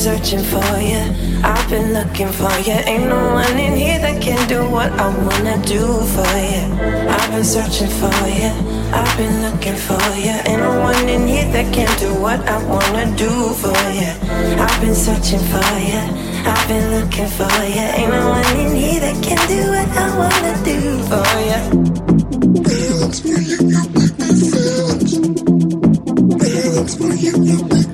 Searching for you. I've been looking for you. Ain't no one in here that can do what I wanna do for you. I've been searching for you. I've been looking for you. Ain't no one in here that can do what I wanna do for you. I've been searching for you. I've been looking for you. Ain't no one in here that can do what I wanna do for you. Feelings for you, you make me feelings. Feelings for you, you make me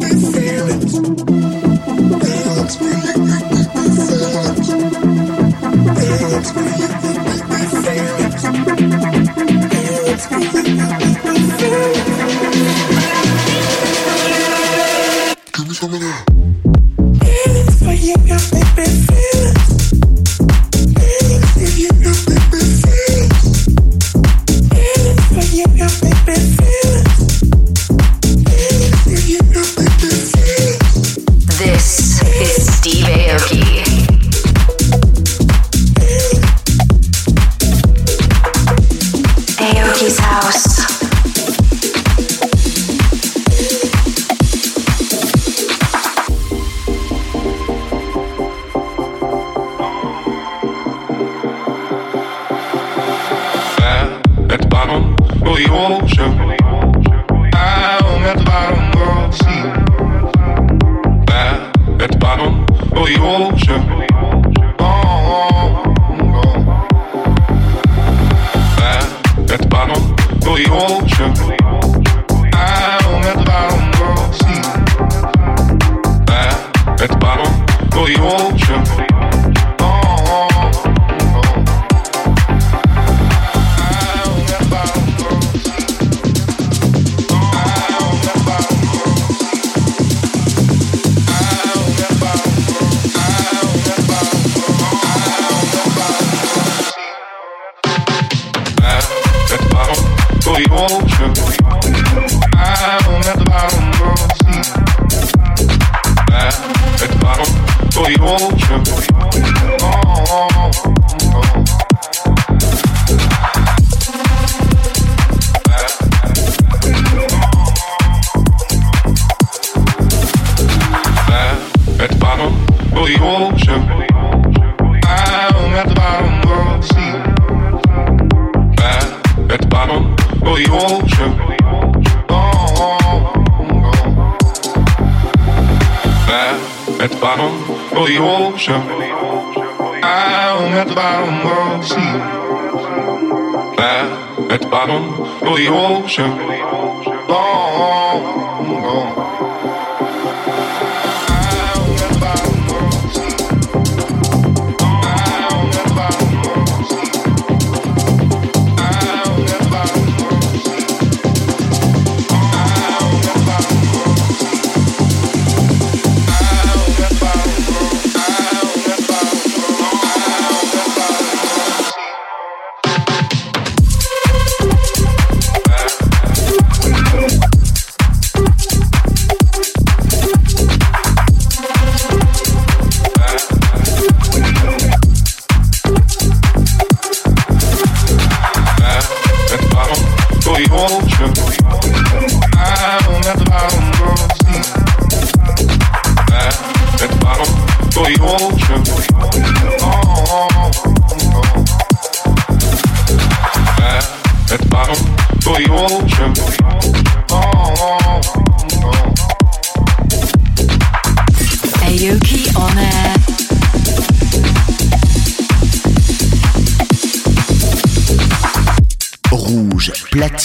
Give me some of that. Feelings for you me feelings. at the bottom. I'm at the bottom of the sea. At the bottom of the ocean.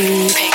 You.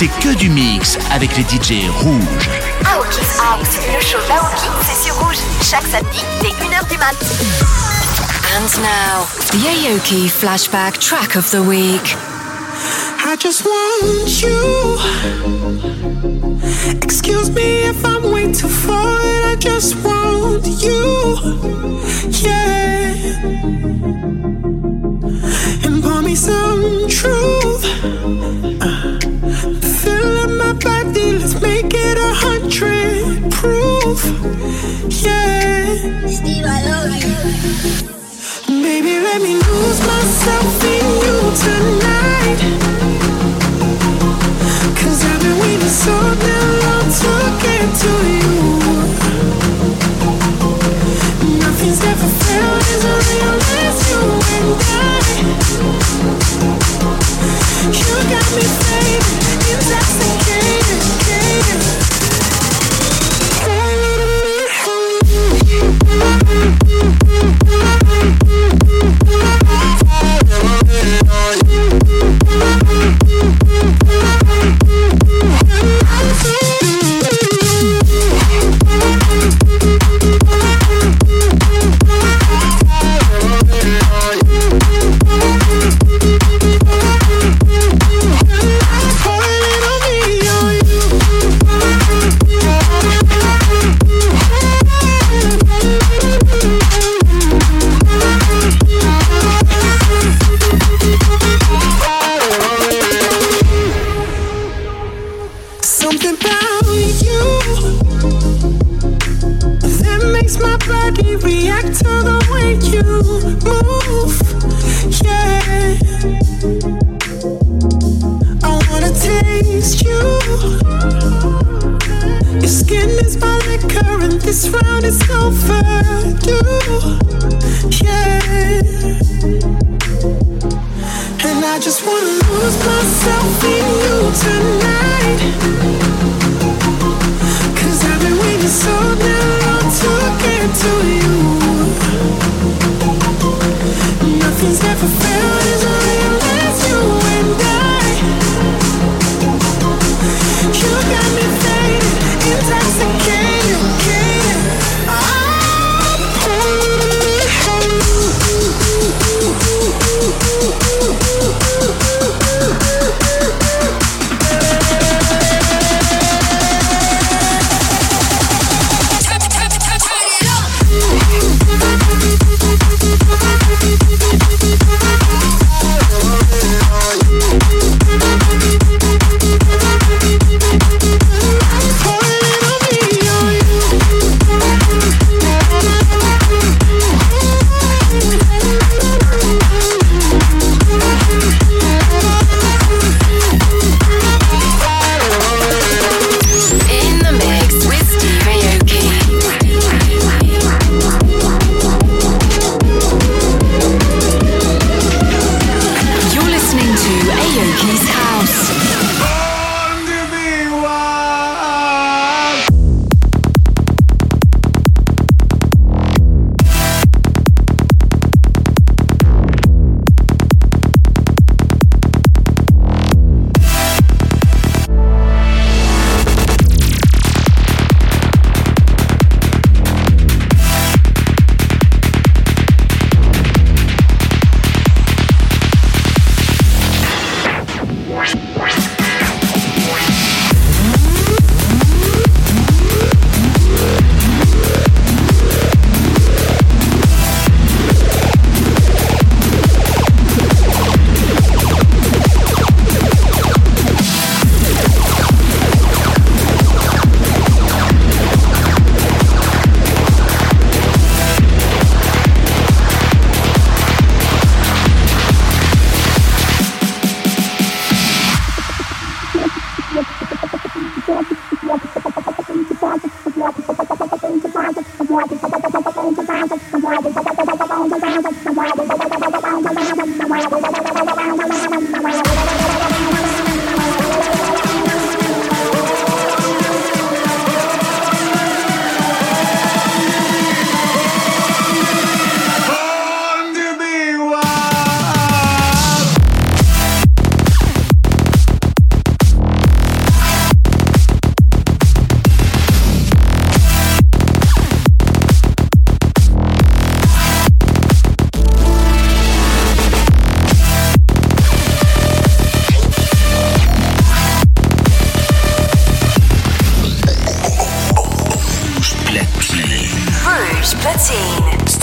c'est que du mix avec les DJ rouges. Aoki House, le show d'Aoki, c'est sur rouge. Chaque samedi, dès 1h du mat. And now, the Aoki Flashback Track of the Week. I just want you. Excuse me if I'm way too forward. I just want you. Yeah. And call me some truth. Uh. Yeah. I love you. Baby, let me lose myself in you I've been waiting so long to get to you. Nothing's ever felt as real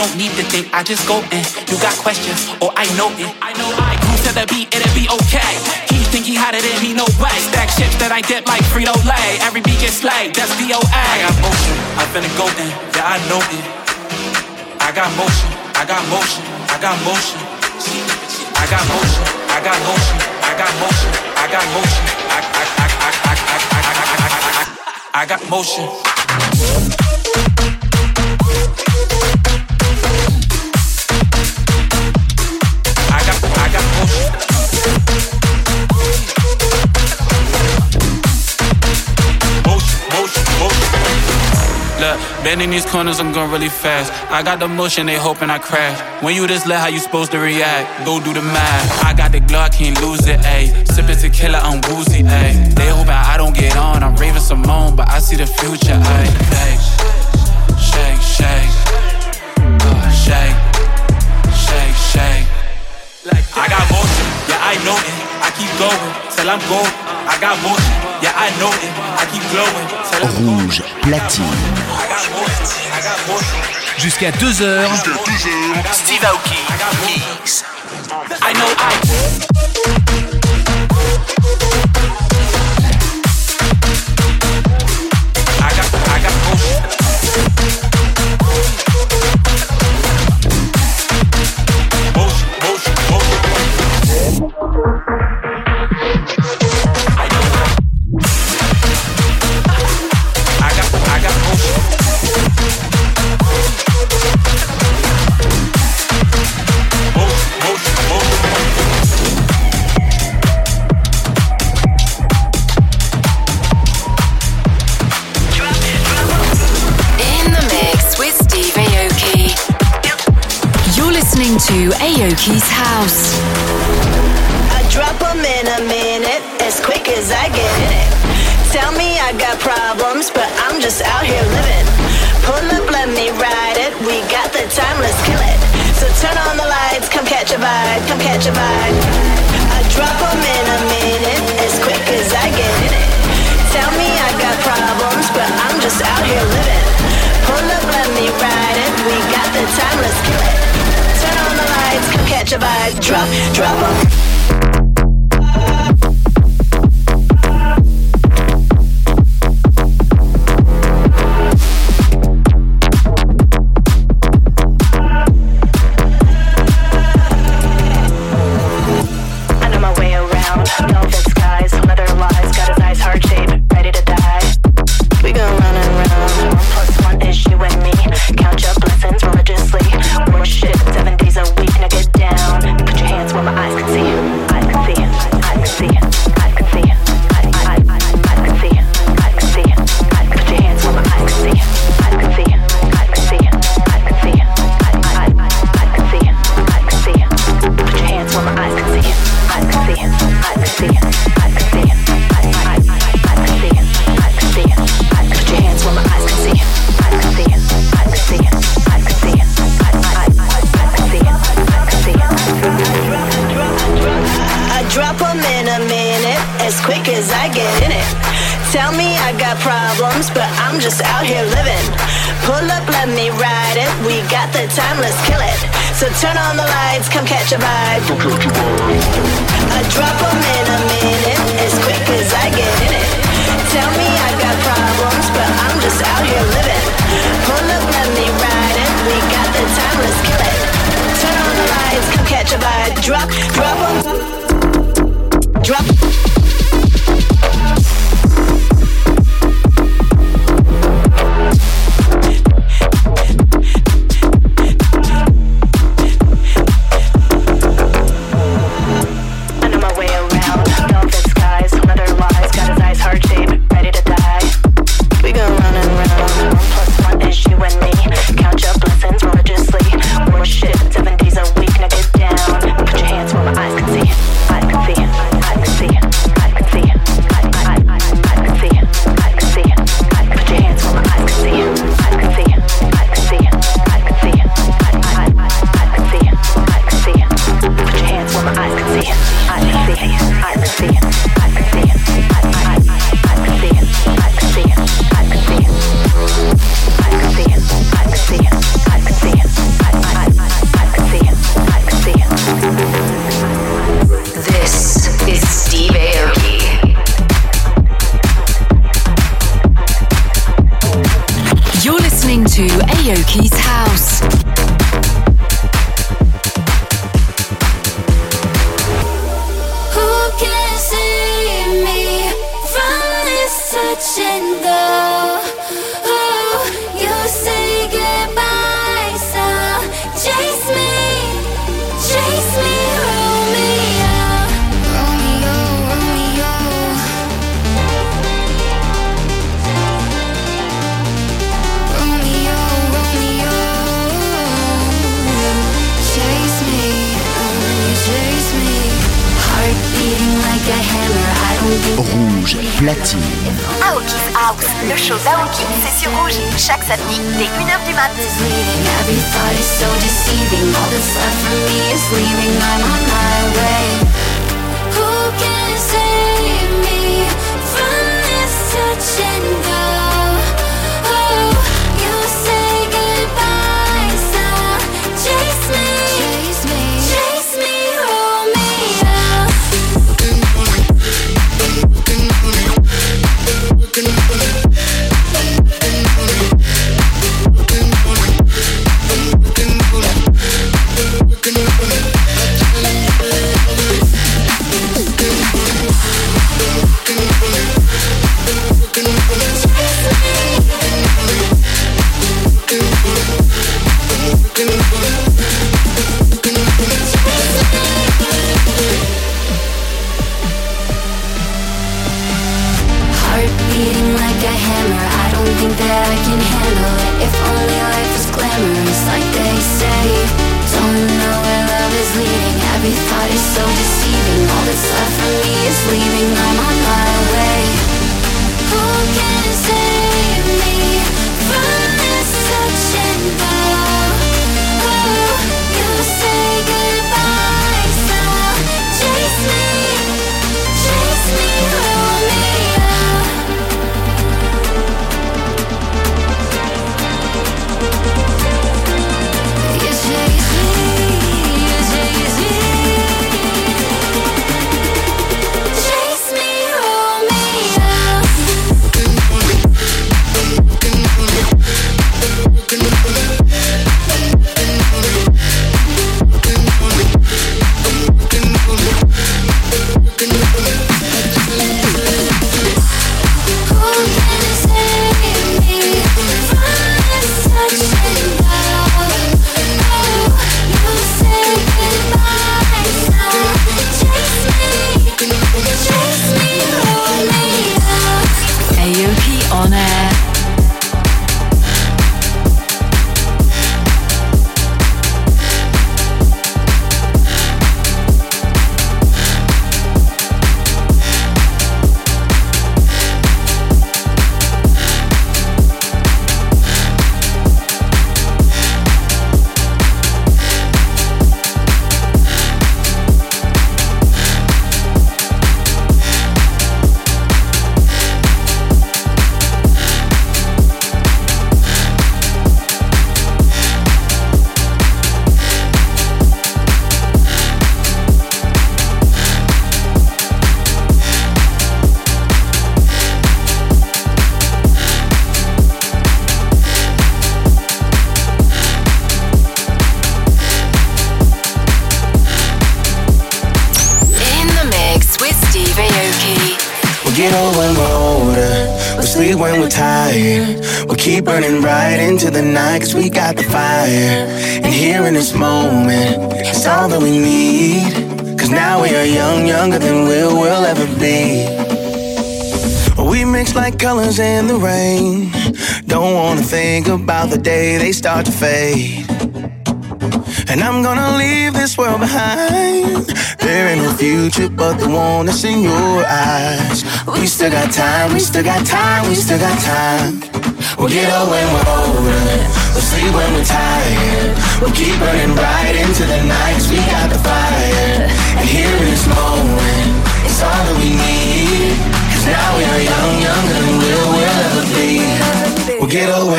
Don't need to think, I just go in. You got questions, or I know it. I know I cruise to the beat, it'll be okay. He think he it in me, no way. Stack chips that I dip like Frito Lay. Every beat gets slayed, that's VOA. I got motion, I finna go in, yeah I know it. I got motion, I got motion, I got motion. I got motion, I got motion, I got motion, I got motion. I I got motion. Look, bending these corners, I'm going really fast. I got the motion, they hoping I crash. When you just let how you supposed to react, go do the math. I got the glow, I can't lose it, ayy. Sipping tequila, I'm woozy, ayy. They hoping I don't get on, I'm raving Simone, but I see the future, ayy. Shake, shake, shake, shake, shake. I got motion, yeah, I know it. I keep going till I'm gold. I got motion, yeah, I know it. I keep glowing Rouge, platine. Jusqu'à 2h. Steve Aoki. Mix. I know I. Aoki's house. I drop them in a minute, as quick as I get it. Tell me I got problems, but I'm just out here living. Pull up, let me ride it. We got the time, let's kill it. So turn on the lights, come catch a vibe, come catch a vibe. I drop them in a minute, as quick as I get it. Tell me I got problems, but I'm just out here living. Pull up, let me ride it. We got the time, let's kill it your vibe, drop, drop. Here in this moment, it's all that we need. Cause now we are young, younger than we'll, ever be. We mix like colors in the rain. Don't wanna think about the day they start to fade. And I'm gonna leave this world behind. There ain't no future but the one that's in your eyes. We still got time, we still got time, we still got time. We'll get up when we're older. We'll sleep when we're tired. We'll keep burning bright into the nights. We got the fire. And here in this moment, it's all that we need. Cause now we are young, younger than we'll, we'll ever be. We'll get up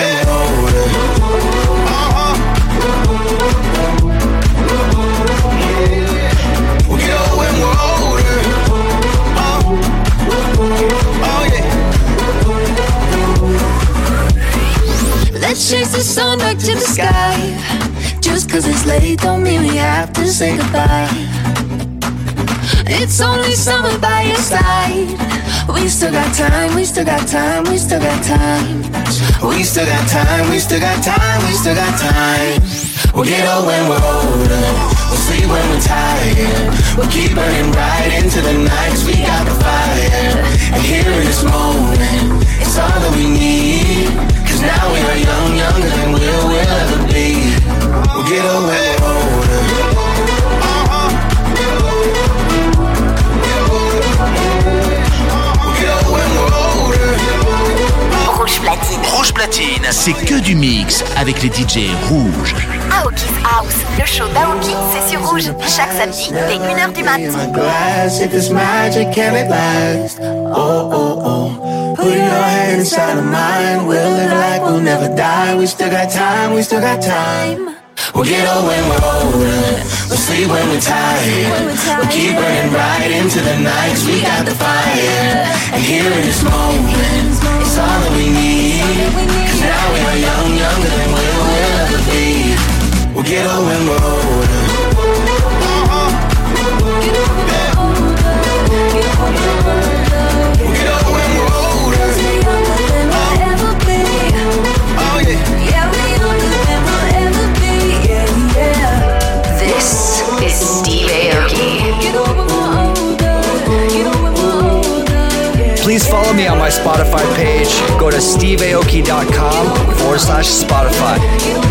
chase back to the sky. Just cause it's late don't mean we have to say goodbye. It's only summer by your side. We still got time, we still got time, we still got time. We still got time, we still got time, we still got time. We'll get old when we're older. We'll sleep when we're tired. We'll keep burning bright into the nights. We got the fire. And here in this moment, it's all that we need. Cause now we are young, younger than we'll, ever be. We'll get away older. Rouge platine. Rouge platine, c'est que du mix avec les DJ rouges. Aoki's House, le show d'Aoki, c'est sur rouge. Chaque samedi, dès 1h du mat. Oh, oh, oh. Put your hand inside of mine. We'll live like we'll never die. We still got time, we still got time. We'll get old when we're older. We'll sleep when we're tired. We'll keep burning right into the nights. We got the fire. And here in this moment, it's all that we need. Cause now we are young, younger than we'll, we'll ever be. We'll get old when we're older. Follow me on my Spotify page. Go to steveaoki.com forward slash Spotify.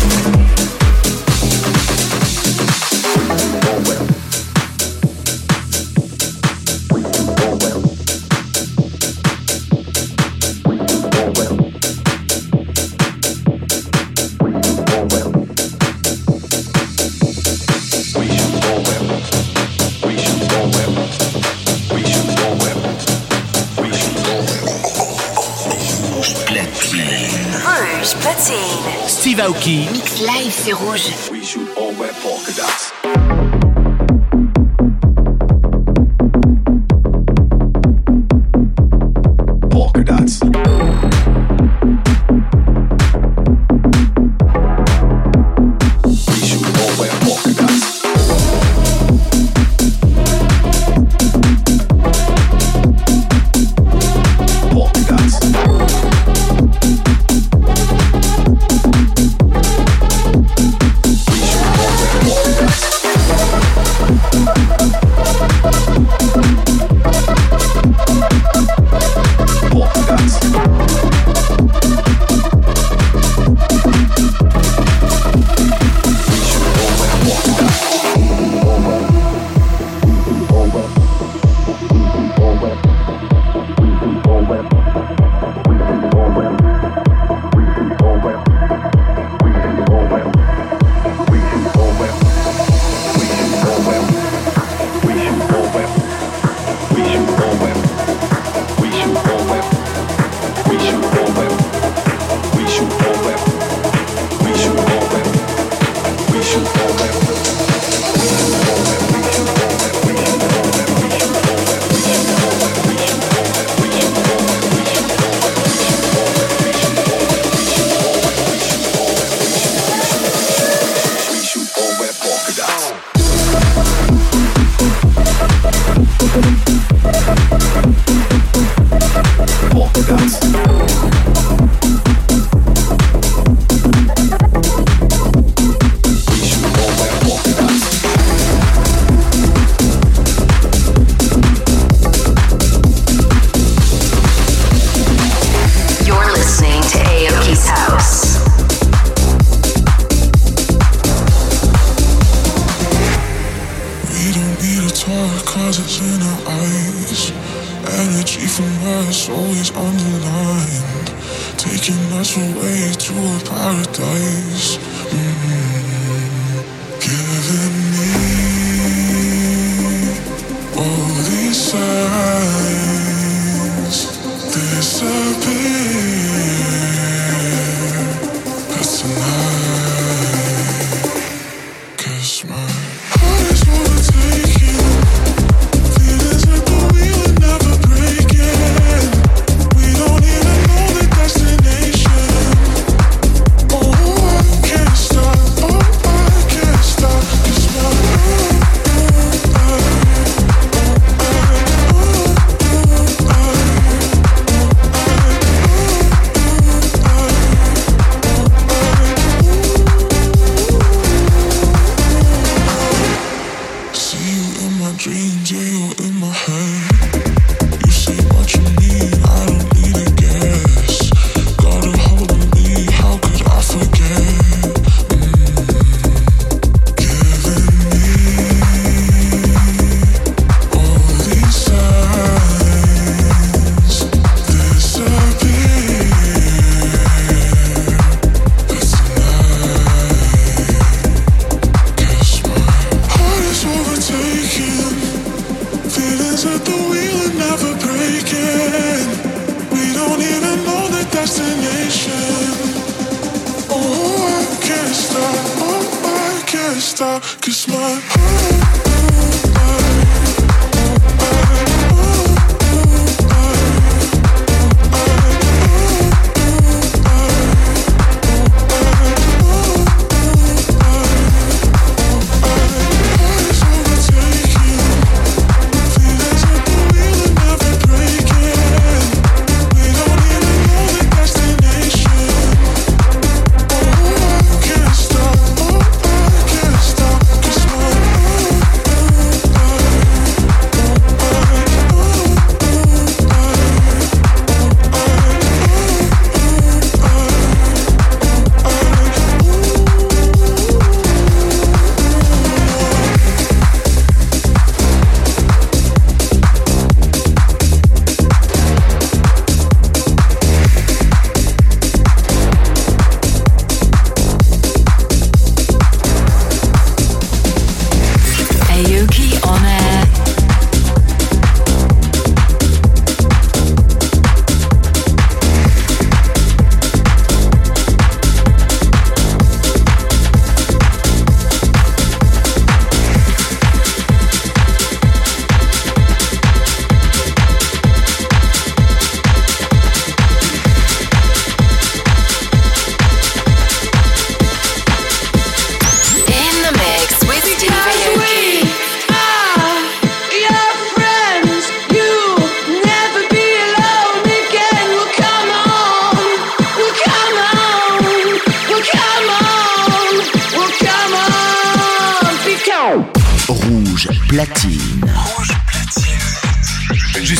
Thank you. Rouge.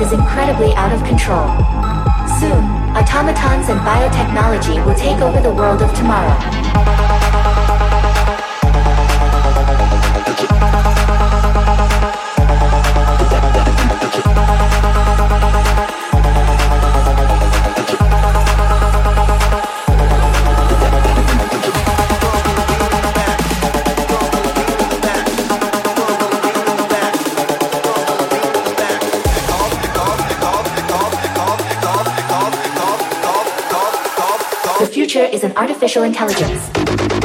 Is incredibly out of control. Soon, automatons and biotechnology will take over the world of tomorrow. Artificial intelligence.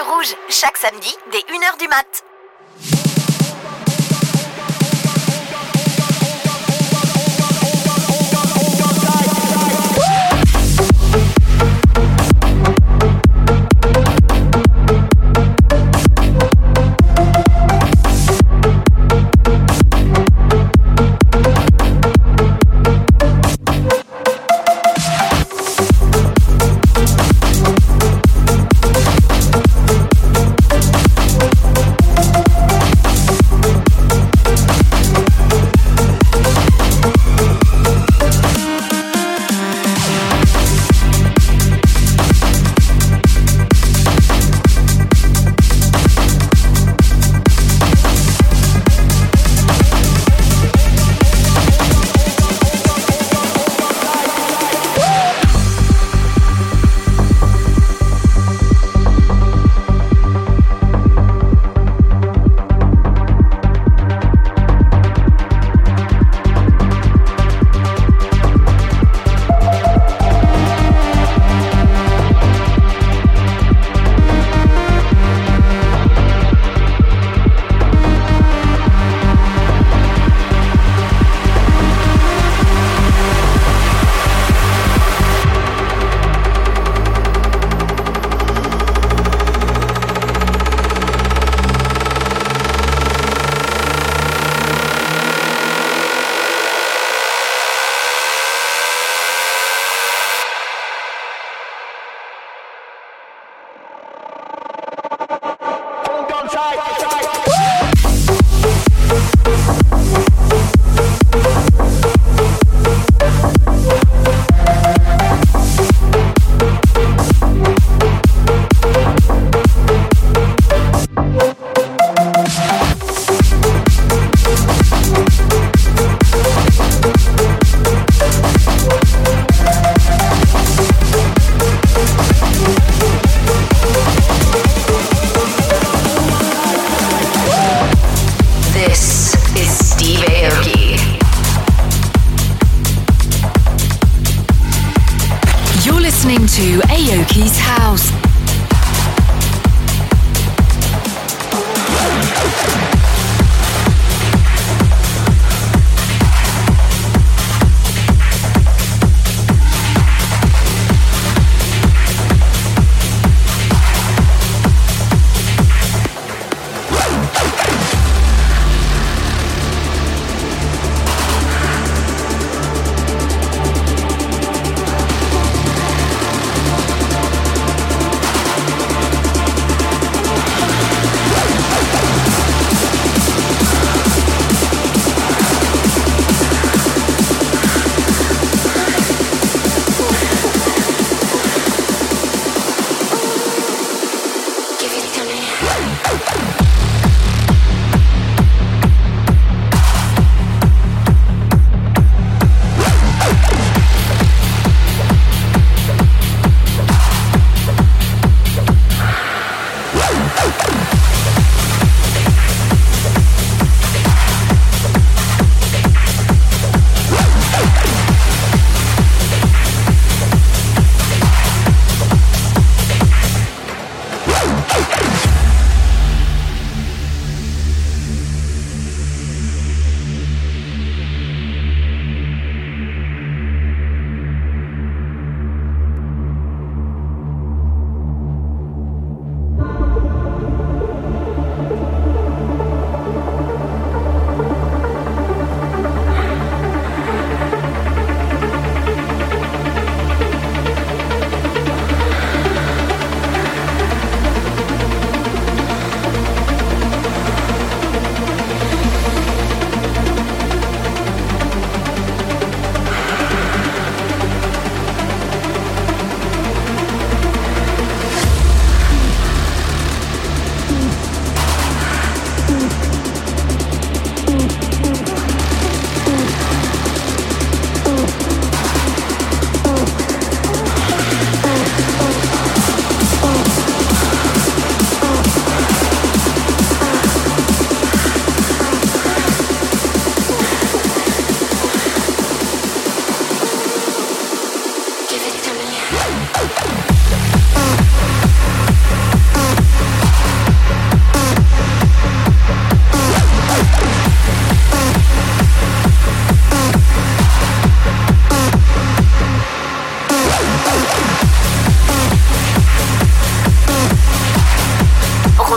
Rouge, chaque samedi dès 1h du mat.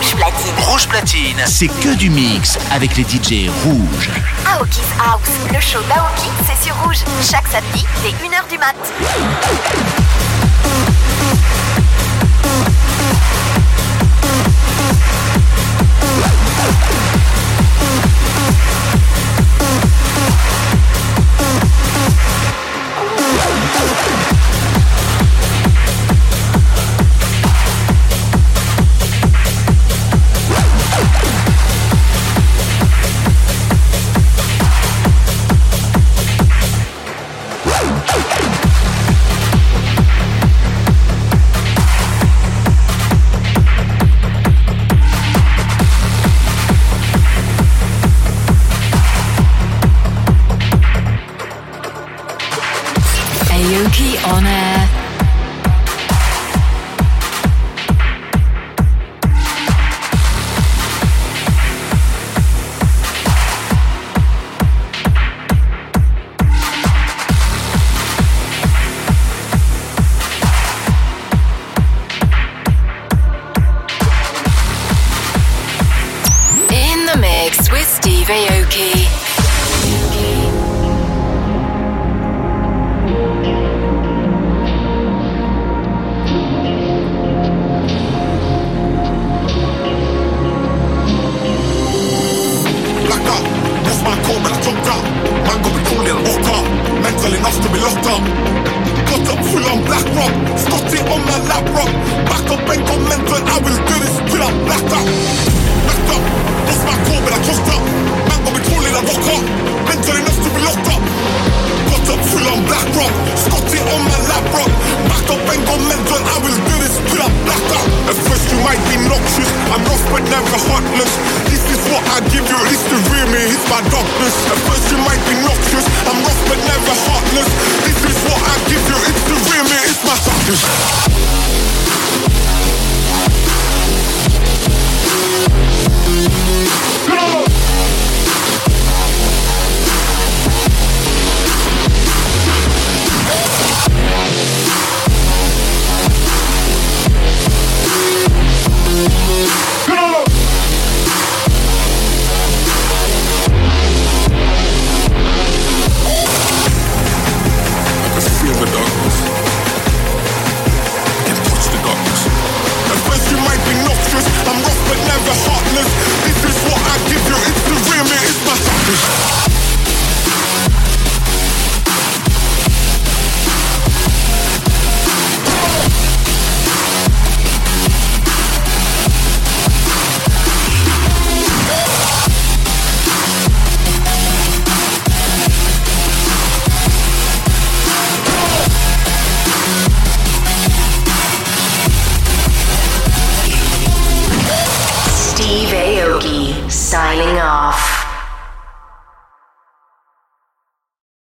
Rouge Platine. Rouge Platine, c'est que du mix avec les DJ rouges. Aoki's House, le show d'Aoki, c'est sur Rouge. Chaque samedi, c'est 1h du mat.